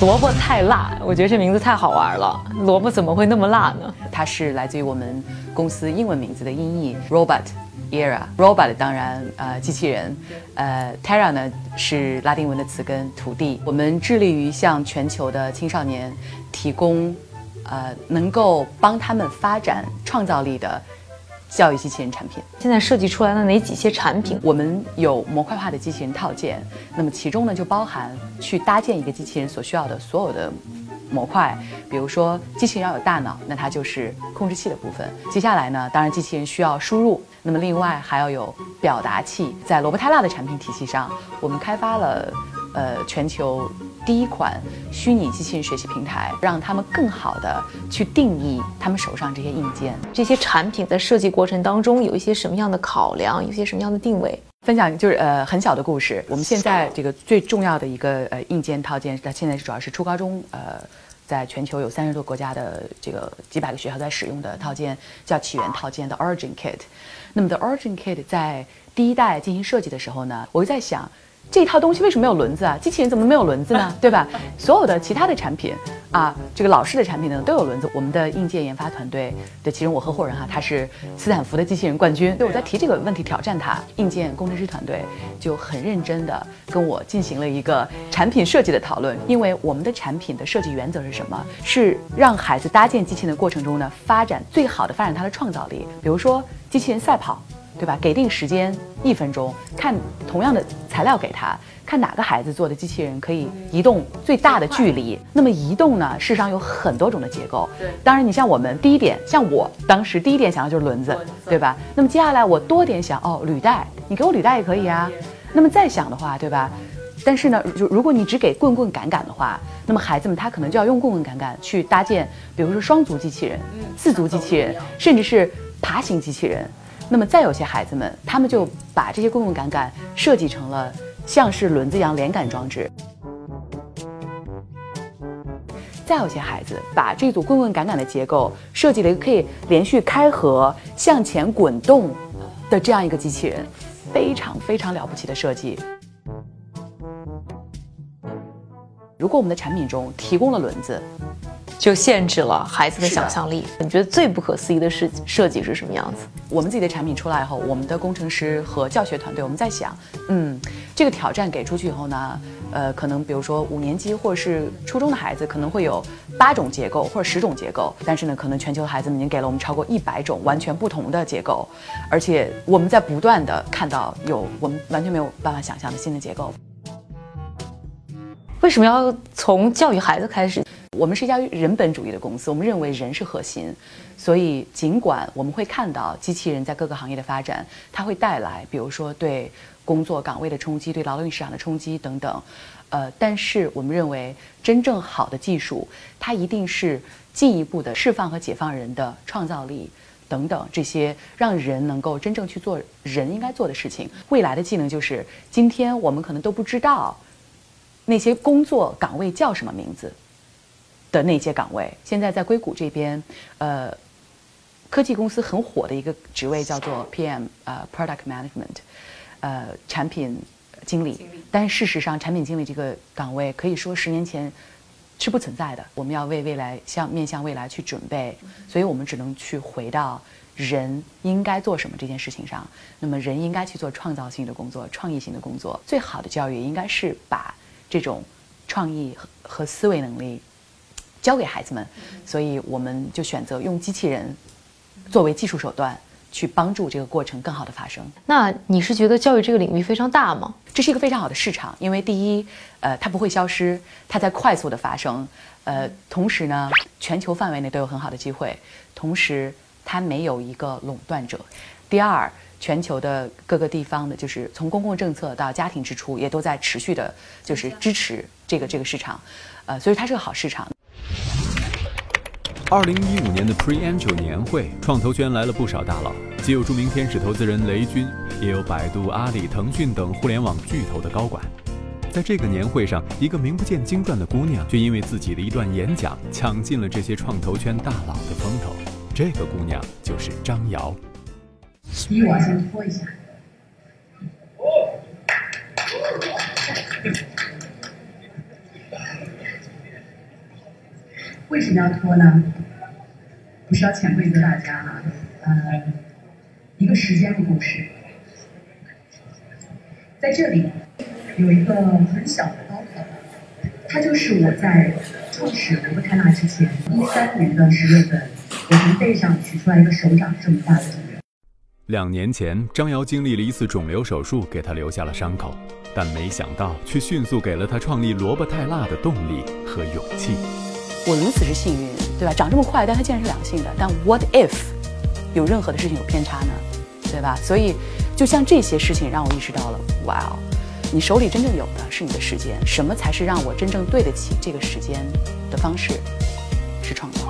萝卜太辣，我觉得这名字太好玩了。萝卜怎么会那么辣呢？它是来自于我们公司英文名字的音译 robot era。robot 当然呃机器人，呃 terra 呢是拉丁文的词根土地。我们致力于向全球的青少年提供呃能够帮他们发展创造力的教育机器人产品。现在设计出来了哪几些产品？我们有模块化的机器人套件，那么其中呢就包含去搭建一个机器人所需要的所有的模块，比如说机器人要有大脑，那它就是控制器的部分。接下来呢，当然机器人需要输入，那么另外还要有表达器。在罗伯泰纳的产品体系上，我们开发了呃全球第一款虚拟机器人学习平台，让他们更好的去定义他们手上这些硬件。这些产品在设计过程当中有一些什么样的考量，有一些什么样的定位？分享就是呃很小的故事。我们现在这个最重要的一个呃硬件套件，它现在主要是初高中呃，在全球有三十多国家的这个几百个学校在使用的套件，叫起源套件的 Origin Kit。那么的 Origin Kit 在第一代进行设计的时候呢，我就在想。这套东西为什么没有轮子啊？机器人怎么没有轮子呢？对吧？所有的其他的产品啊，这个老式的产品呢都有轮子。我们的硬件研发团队的其中我合伙人哈、他是斯坦福的机器人冠军。对我在提这个问题挑战他，硬件工程师团队就很认真的跟我进行了一个产品设计的讨论。因为我们的产品的设计原则是什么？是让孩子搭建机器人的过程中呢，发展最好的发展他的创造力。比如说机器人赛跑。对吧？给定时间一分钟，看同样的材料给他，看哪个孩子做的机器人可以移动最大的距离。那么移动呢，世上有很多种的结构。对，当然你像我们第一点，像我当时第一点想的就是轮子，对吧？那么接下来我多点想，哦，履带，你给我履带也可以啊。那么再想的话，对吧？但是呢，如如果你只给棍棍杆杆的话，那么孩子们他可能就要用棍棍杆杆去搭建，比如说双足机器人、四足机器人，甚至是爬行机器人。那么再有些孩子们，他们就把这些棍棍杆杆设计成了像是轮子一样连杆装置。再有些孩子把这组棍棍杆杆的结构设计了一个可以连续开合、向前滚动的这样一个机器人，非常非常了不起的设计。如果我们的产品中提供了轮子，就限制了孩子的想象力。你觉得最不可思议的设设计是什么样子？我们自己的产品出来以后，我们的工程师和教学团队，我们在想，嗯，这个挑战给出去以后呢，呃，可能比如说五年级或者是初中的孩子，可能会有八种结构或者十种结构，但是呢，可能全球的孩子们已经给了我们超过一百种完全不同的结构，而且我们在不断的看到有我们完全没有办法想象的新的结构。为什么要从教育孩子开始？我们是一家人本主义的公司，我们认为人是核心，所以尽管我们会看到机器人在各个行业的发展，它会带来，比如说对工作岗位的冲击、对劳动力市场的冲击等等，呃，但是我们认为真正好的技术，它一定是进一步的释放和解放人的创造力等等这些，让人能够真正去做人应该做的事情。未来的技能就是今天我们可能都不知道。那些工作岗位叫什么名字的那些岗位，现在在硅谷这边，呃，科技公司很火的一个职位叫做 PM，呃，Product Management，呃，产品经理。但事实上，产品经理这个岗位可以说十年前是不存在的。我们要为未来向面向未来去准备，所以我们只能去回到人应该做什么这件事情上。那么，人应该去做创造性的工作、创意性的工作。最好的教育应该是把这种创意和和思维能力交给孩子们，所以我们就选择用机器人作为技术手段，去帮助这个过程更好的发生。那你是觉得教育这个领域非常大吗？这是一个非常好的市场，因为第一，呃，它不会消失，它在快速的发生，呃，同时呢，全球范围内都有很好的机会，同时它没有一个垄断者。第二，全球的各个地方的，就是从公共政策到家庭支出，也都在持续的，就是支持这个这个市场，呃，所以它是个好市场。二零一五年的 Pre-Angel 年会，创投圈来了不少大佬，既有著名天使投资人雷军，也有百度、阿里、腾讯等互联网巨头的高管。在这个年会上，一个名不见经传的姑娘，却因为自己的一段演讲，抢尽了这些创投圈大佬的风头。这个姑娘就是张瑶。你我先拖一下。为什么要拖呢？不是要潜规则大家哈，呃，一个时间的故事，在这里有一个很小的高考，它就是我在创始罗伯泰纳之前，一三年的十月份，我从背上取出来一个手掌这么大的肿瘤。两年前，张瑶经历了一次肿瘤手术，给她留下了伤口，但没想到却迅速给了她创立罗伯泰辣的动力和勇气。我如此之幸运，对吧？长这么快，但它竟然是良性的。但 what if 有任何的事情有偏差呢？对吧？所以，就像这些事情让我意识到了，哇哦，你手里真正有的是你的时间，什么才是让我真正对得起这个时间的方式？是创造。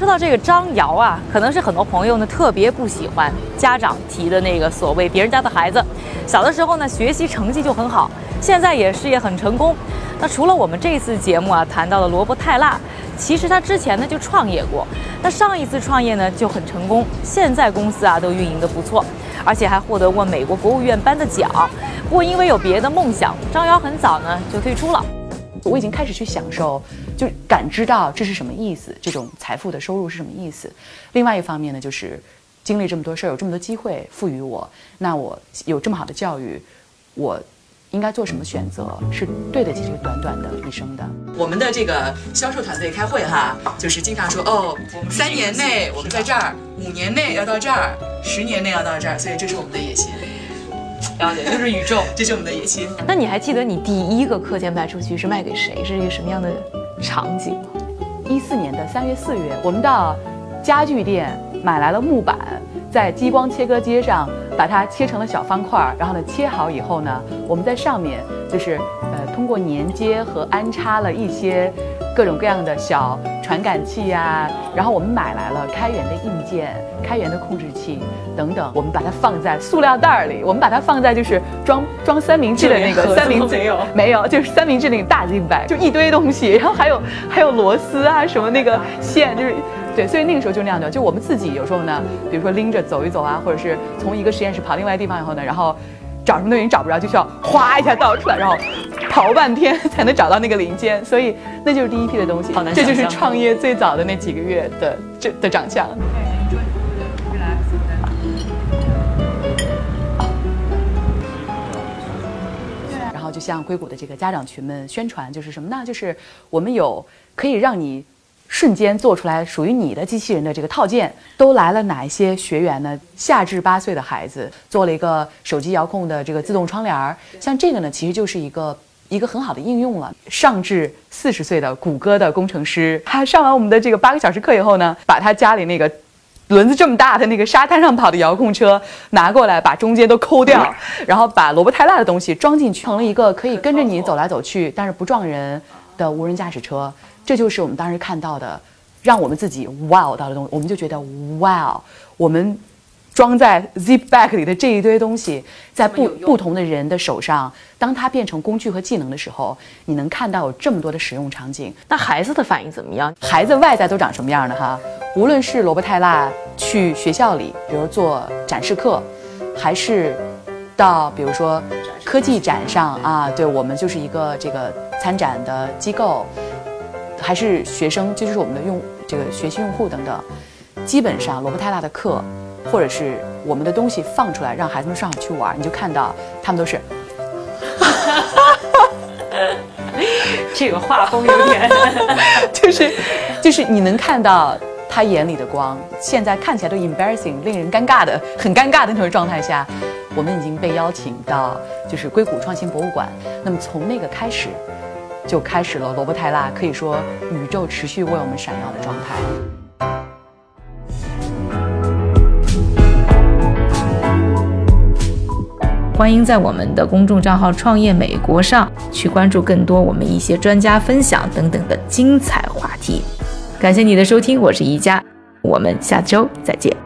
说到这个张瑶啊，可能是很多朋友呢特别不喜欢家长提的那个所谓别人家的孩子，小的时候呢学习成绩就很好，现在也事业很成功。那除了我们这次节目啊谈到了罗伯泰纳，其实他之前呢就创业过，那上一次创业呢就很成功，现在公司啊都运营的不错，而且还获得过美国国务院颁的奖。不过因为有别的梦想，张瑶很早呢就退出了。我已经开始去享受，就感知到这是什么意思，这种财富的收入是什么意思。另外一方面呢，就是经历这么多事儿，有这么多机会赋予我，那我有这么好的教育，我。应该做什么选择是对得起这个短短的一生的？我们的这个销售团队开会哈，就是经常说哦，三年内我们在这儿，五年内要到这儿，十年内要到这儿，所以这是我们的野心。了解，就是宇宙，这是我们的野心。那你还记得你第一个课件卖出去是卖给谁？是一个什么样的场景吗？一四年的三月四月，我们到家具店买来了木板。在激光切割机上把它切成了小方块，然后呢切好以后呢，我们在上面就是呃通过粘接和安插了一些各种各样的小传感器呀，然后我们买来了开源的硬件、开源的控制器等等，我们把它放在塑料袋里，我们把它放在就是装装三明治的那个三明治没有没有，就是三明治那个大金白，就一堆东西，然后还有还有螺丝啊什么那个线就是。对，所以那个时候就那样的，就我们自己有时候呢，比如说拎着走一走啊，或者是从一个实验室跑另外地方以后呢，然后找什么东西找不着，就需要哗一下倒出来，然后刨半天才能找到那个零件，所以那就是第一批的东西。好难这就是创业最早的那几个月的这的长相。然后就向硅谷的这个家长群们宣传，就是什么呢？就是我们有可以让你。瞬间做出来属于你的机器人的这个套件，都来了哪一些学员呢？下至八岁的孩子做了一个手机遥控的这个自动窗帘儿，像这个呢，其实就是一个一个很好的应用了。上至四十岁的谷歌的工程师，他上完我们的这个八个小时课以后呢，把他家里那个轮子这么大的那个沙滩上跑的遥控车拿过来，把中间都抠掉，然后把罗伯泰纳的东西装进去，成了一个可以跟着你走来走去，但是不撞人的无人驾驶车。这就是我们当时看到的，让我们自己 wow 到的东西，我们就觉得 wow，我们装在 zip bag 里的这一堆东西，在不不同的人的手上，当它变成工具和技能的时候，你能看到有这么多的使用场景。那孩子的反应怎么样？孩子外在都长什么样的哈？无论是萝卜泰辣去学校里，比如做展示课，还是到比如说科技展上啊，对我们就是一个这个参展的机构。还是学生，这就是我们的用这个学习用户等等。基本上罗伯泰纳的课，或者是我们的东西放出来，让孩子们上去玩，你就看到他们都是，这个画风有点，就是就是你能看到他眼里的光。现在看起来都 embarrassing，令人尴尬的，很尴尬的那种状态下，我们已经被邀请到就是硅谷创新博物馆。那么从那个开始。就开始了罗伯泰拉，可以说宇宙持续为我们闪耀的状态。欢迎在我们的公众账号“创业美国”上去关注更多我们一些专家分享等等的精彩话题。感谢你的收听，我是宜佳，我们下周再见。